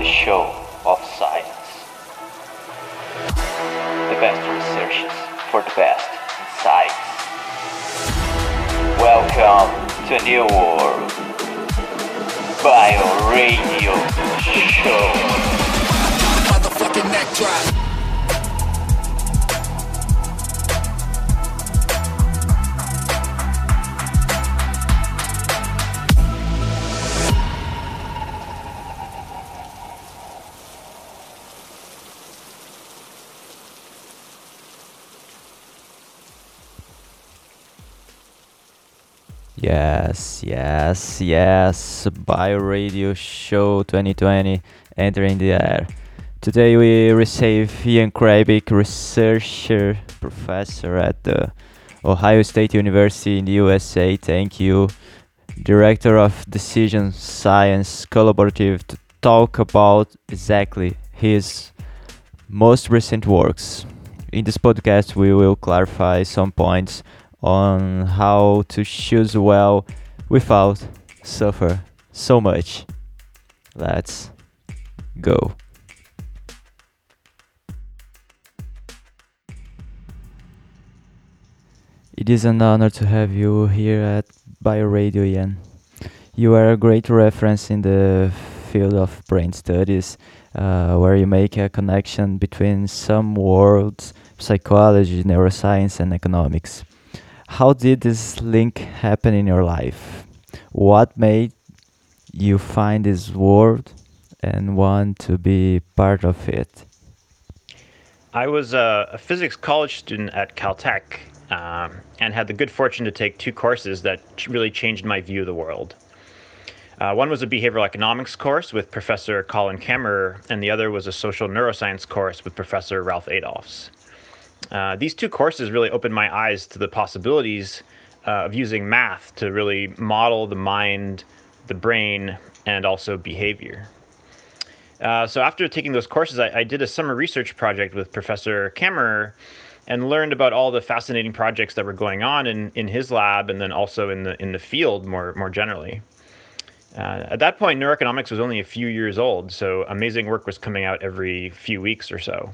the show of science. The best researches for the best insights. Welcome to a new world. Bio Radio Show. Motherfucking neck drop. Yes, yes, yes. Bio Radio Show 2020 entering the air. Today we receive Ian Krajbich, researcher, professor at the Ohio State University in the USA. Thank you. Director of Decision Science Collaborative to talk about exactly his most recent works. In this podcast, we will clarify some points on how to choose well without suffer so much. Let's go. It is an honor to have you here at Bio Radio, Ian. You are a great reference in the field of brain studies, uh, where you make a connection between some worlds, psychology, neuroscience, and economics. How did this link happen in your life? What made you find this world and want to be part of it? I was a, a physics college student at Caltech um, and had the good fortune to take two courses that really changed my view of the world. Uh, one was a behavioral economics course with Professor Colin Camerer, and the other was a social neuroscience course with Professor Ralph Adolphs. Uh, these two courses really opened my eyes to the possibilities uh, of using math to really model the mind, the brain, and also behavior. Uh, so after taking those courses, I, I, did a summer research project with Professor Camerer and learned about all the fascinating projects that were going on in, in his lab and then also in the in the field more more generally. Uh, at that point, neuroeconomics was only a few years old, so amazing work was coming out every few weeks or so.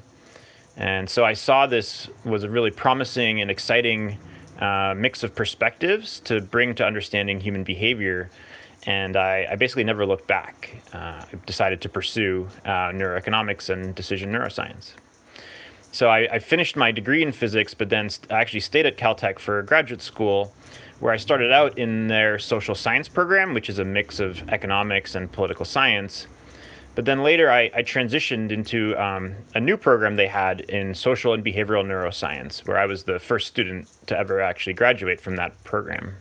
And so I saw this was a really promising and exciting uh, mix of perspectives to bring to understanding human behavior. And I, I basically never looked back. Uh, I decided to pursue uh, neuroeconomics and decision neuroscience. So I, I, finished my degree in physics, but then st- I actually stayed at Caltech for graduate school, where I started out in their social science program, which is a mix of economics and political science. But then later, I, I transitioned into um, a new program they had in social and behavioral neuroscience, where I was the first student to ever actually graduate from that program.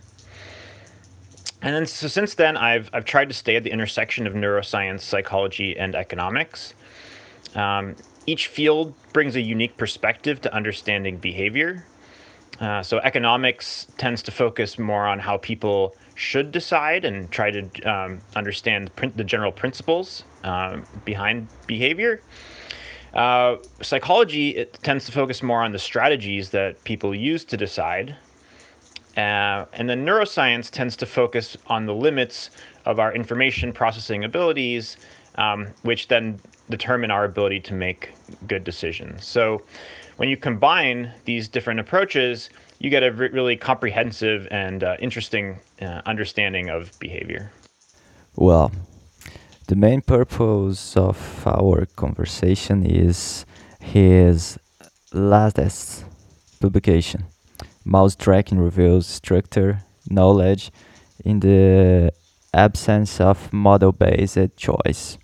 And then, so since then, I've, I've tried to stay at the intersection of neuroscience, psychology, and economics. Um, each field brings a unique perspective to understanding behavior. Uh, so, economics tends to focus more on how people should decide and try to um, understand the general principles uh, behind behavior. Uh, psychology it tends to focus more on the strategies that people use to decide. Uh, and then neuroscience tends to focus on the limits of our information processing abilities, um, which then determine our ability to make good decisions. So when you combine these different approaches, you get a really comprehensive and uh, interesting uh, understanding of behavior. Well, the main purpose of our conversation is his latest publication. Mouse tracking reveals structure knowledge in the absence of model based choice.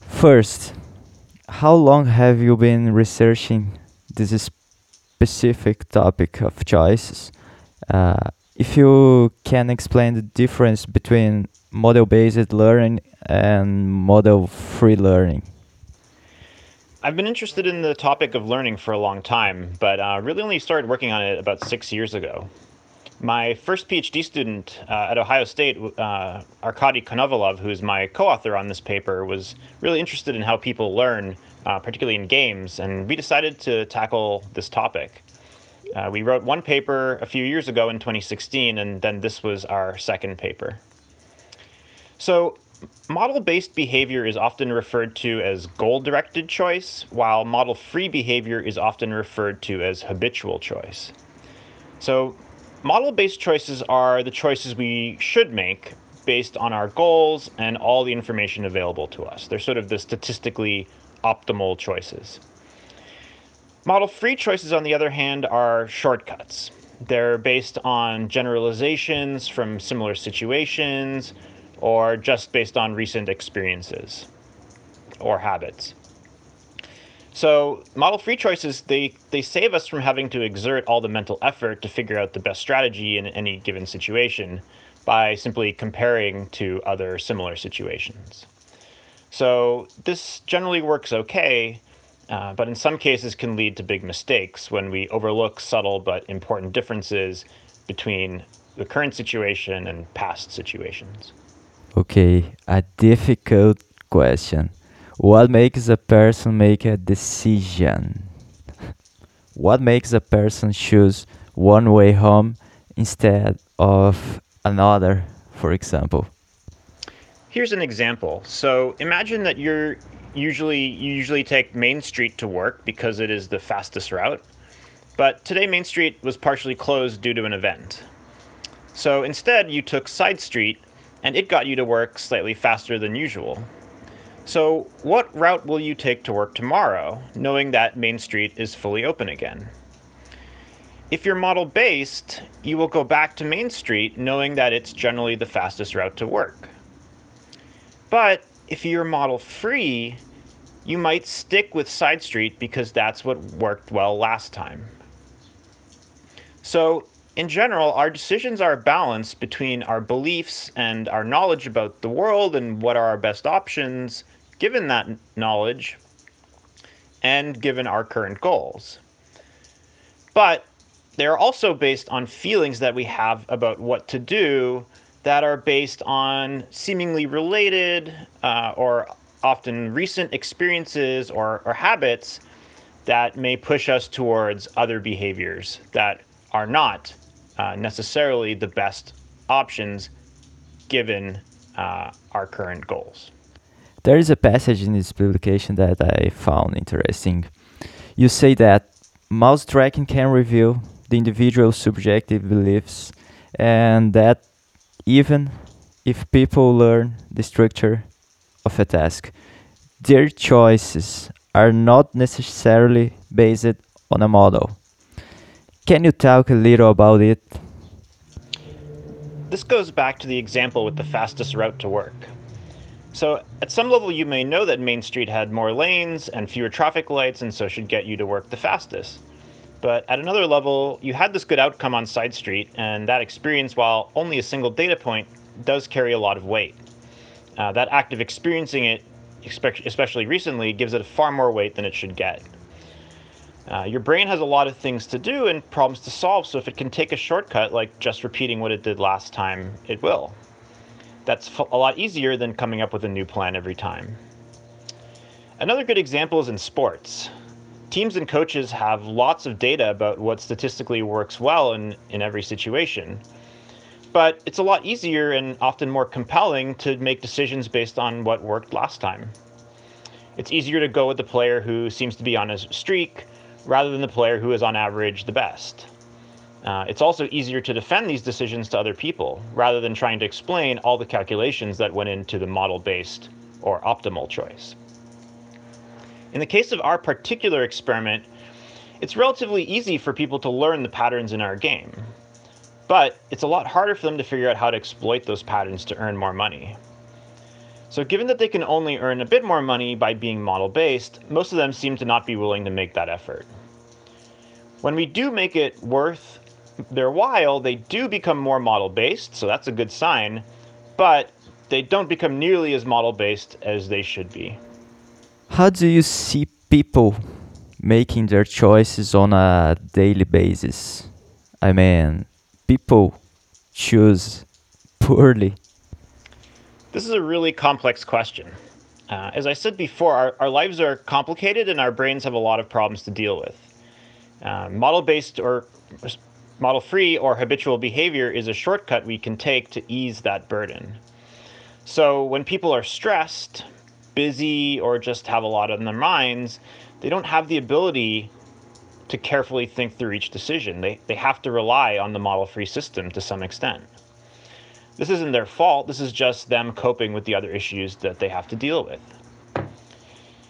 First, how long have you been researching this specific topic of choices. Uh, if you can explain the difference between model based learning and model free learning. I've been interested in the topic of learning for a long time, but uh, really only started working on it about six years ago. My first PhD student uh, at Ohio State, uh, Arkady Konovalov, who's my co author on this paper, was really interested in how people learn uh, particularly in games, and we decided to tackle this topic. Uh, we wrote one paper a few years ago in 2016, and then this was our second paper. So, model based behavior is often referred to as goal directed choice, while model free behavior is often referred to as habitual choice. So, model based choices are the choices we should make based on our goals and all the information available to us. They're sort of the statistically optimal choices. Model free choices, on the other hand, are shortcuts. They're based on generalizations from similar situations or just based on recent experiences or habits. So model free choices they they save us from having to exert all the mental effort to figure out the best strategy in any given situation by simply comparing to other similar situations. So this generally works okay, uh, but in some cases can lead to big mistakes when we overlook subtle but important differences between the current situation and past situations. Okay, a difficult question. What makes a person make a decision? What makes a person choose one way home instead of another, for example? Here's an example. So imagine that you're usually you usually take Main Street to work because it is the fastest route. But today Main Street was partially closed due to an event. So instead you took Side Street and it got you to work slightly faster than usual. So what route will you take to work tomorrow, knowing that Main Street is fully open again? If you're model based, you will go back to Main Street knowing that it's generally the fastest route to work. But if you're model free, you might stick with side street because that's what worked well last time. So, in general, our decisions are a balance between our beliefs and our knowledge about the world and what are our best options given that knowledge and given our current goals. But they're also based on feelings that we have about what to do that are based on seemingly related uh, or often recent experiences or, or habits that may push us towards other behaviors that are not uh, necessarily the best options given uh, our current goals. There is a passage in this publication that I found interesting. You say that mouse tracking can reveal the individual's subjective beliefs and that even if people learn the structure of a task, their choices are not necessarily based on a model. Can you talk a little about it? This goes back to the example with the fastest route to work. So, at some level, you may know that Main Street had more lanes and fewer traffic lights, and so should get you to work the fastest. But at another level, you had this good outcome on Side Street, and that experience, while only a single data point, does carry a lot of weight. Uh, that act of experiencing it, especially recently, gives it far more weight than it should get. Uh, your brain has a lot of things to do and problems to solve, so if it can take a shortcut, like just repeating what it did last time, it will. That's a lot easier than coming up with a new plan every time. Another good example is in sports teams and coaches have lots of data about what statistically works well in, in every situation. But it's a lot easier and often more compelling to make decisions based on what worked last time. It's easier to go with the player who seems to be on a streak rather than the player who is on average the best. Uh, it's also easier to defend these decisions to other people rather than trying to explain all the calculations that went into the model based or optimal choice. In the case of our particular experiment, it's relatively easy for people to learn the patterns in our game. But it's a lot harder for them to figure out how to exploit those patterns to earn more money. So, given that they can only earn a bit more money by being model based, most of them seem to not be willing to make that effort. When we do make it worth their while, they do become more model based, so that's a good sign, but they don't become nearly as model based as they should be. How do you see people making their choices on a daily basis? I mean, people choose poorly. This is a really complex question. Uh, as I said before, our, our lives are complicated and our brains have a lot of problems to deal with. Uh, model based or model free or habitual behavior is a shortcut we can take to ease that burden. So when people are stressed, busy, or just have a lot on their minds, they don't have the ability to carefully think through each decision. They, they have to rely on the model free system to some extent. This isn't their fault, this is just them coping with the other issues that they have to deal with.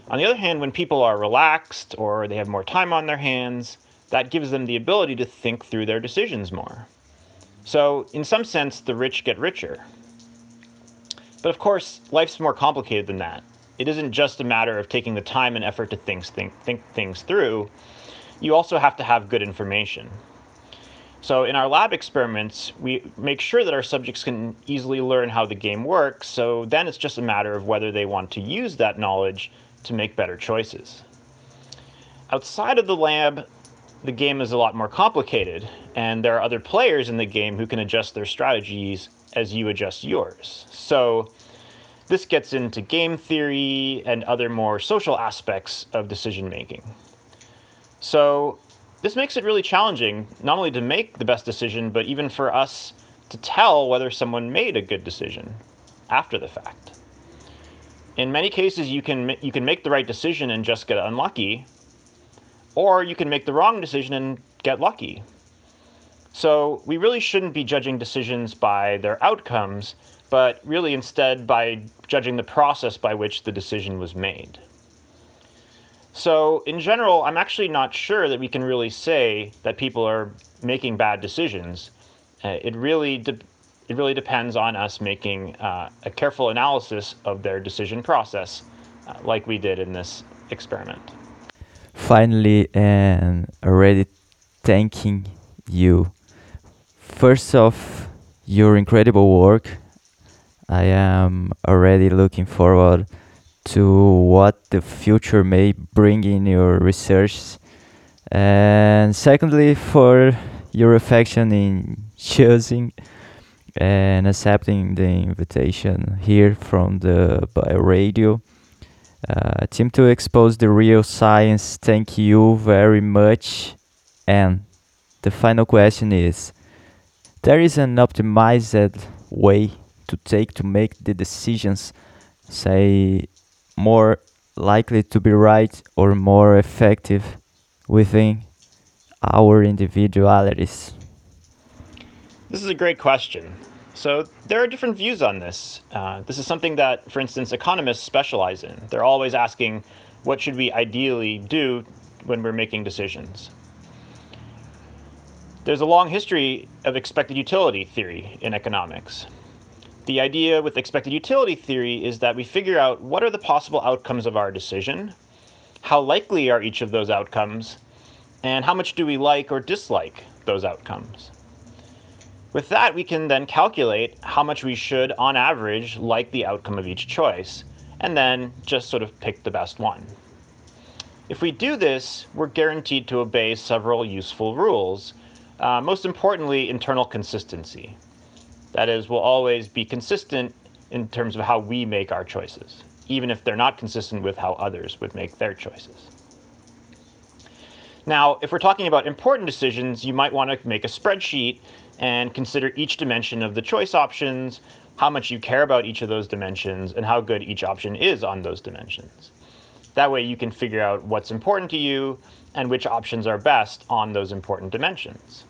On the other hand, when people are relaxed or they have more time on their hands, that gives them the ability to think through their decisions more. So, in some sense, the rich get richer. But of course, life's more complicated than that. It isn't just a matter of taking the time and effort to think, think, think things through. You also have to have good information. So in our lab experiments, we make sure that our subjects can easily learn how the game works. So then it's just a matter of whether they want to use that knowledge to make better choices. Outside of the lab, the game is a lot more complicated, and there are other players in the game who can adjust their strategies as you adjust yours. So this gets into game theory and other more social aspects of decision making. So this makes it really challenging, not only to make the best decision, but even for us to tell whether someone made a good decision after the fact. In many cases, you can you can make the right decision and just get unlucky, or you can make the wrong decision and get lucky. So we really shouldn't be judging decisions by their outcomes, but really instead by judging the process by which the decision was made. So, in general, I'm actually not sure that we can really say that people are making bad decisions. Uh, it really de- it really depends on us making uh, a careful analysis of their decision process, uh, like we did in this experiment. Finally, and already thanking you. First off, your incredible work. I am already looking forward to what the future may bring in your research. And secondly, for your affection in choosing and accepting the invitation here from the Bio Radio uh, team to expose the real science. Thank you very much. And the final question is there is an optimized way to take to make the decisions, say, more likely to be right or more effective within our individualities? This is a great question. So, there are different views on this. Uh, this is something that, for instance, economists specialize in. They're always asking, what should we ideally do when we're making decisions? There's a long history of expected utility theory in economics. The idea with expected utility theory is that we figure out what are the possible outcomes of our decision, how likely are each of those outcomes, and how much do we like or dislike those outcomes. With that, we can then calculate how much we should, on average, like the outcome of each choice, and then just sort of pick the best one. If we do this, we're guaranteed to obey several useful rules, uh, most importantly, internal consistency. That is, we'll always be consistent in terms of how we make our choices, even if they're not consistent with how others would make their choices. Now, if we're talking about important decisions, you might want to make a spreadsheet and consider each dimension of the choice options, how much you care about each of those dimensions, and how good each option is on those dimensions. That way, you can figure out what's important to you and which options are best on those important dimensions.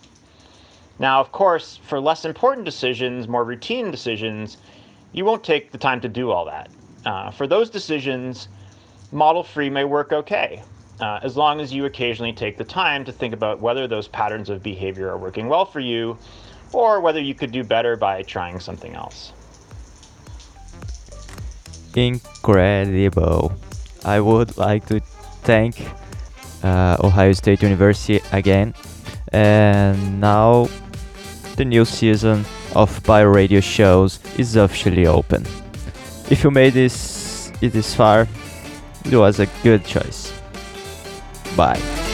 Now, of course, for less important decisions, more routine decisions, you won't take the time to do all that. Uh, for those decisions, model free may work okay, uh, as long as you occasionally take the time to think about whether those patterns of behavior are working well for you or whether you could do better by trying something else. Incredible. I would like to thank uh, Ohio State University again. And now the new season of Bio Radio shows is officially open. If you made this it is far, it was a good choice. Bye.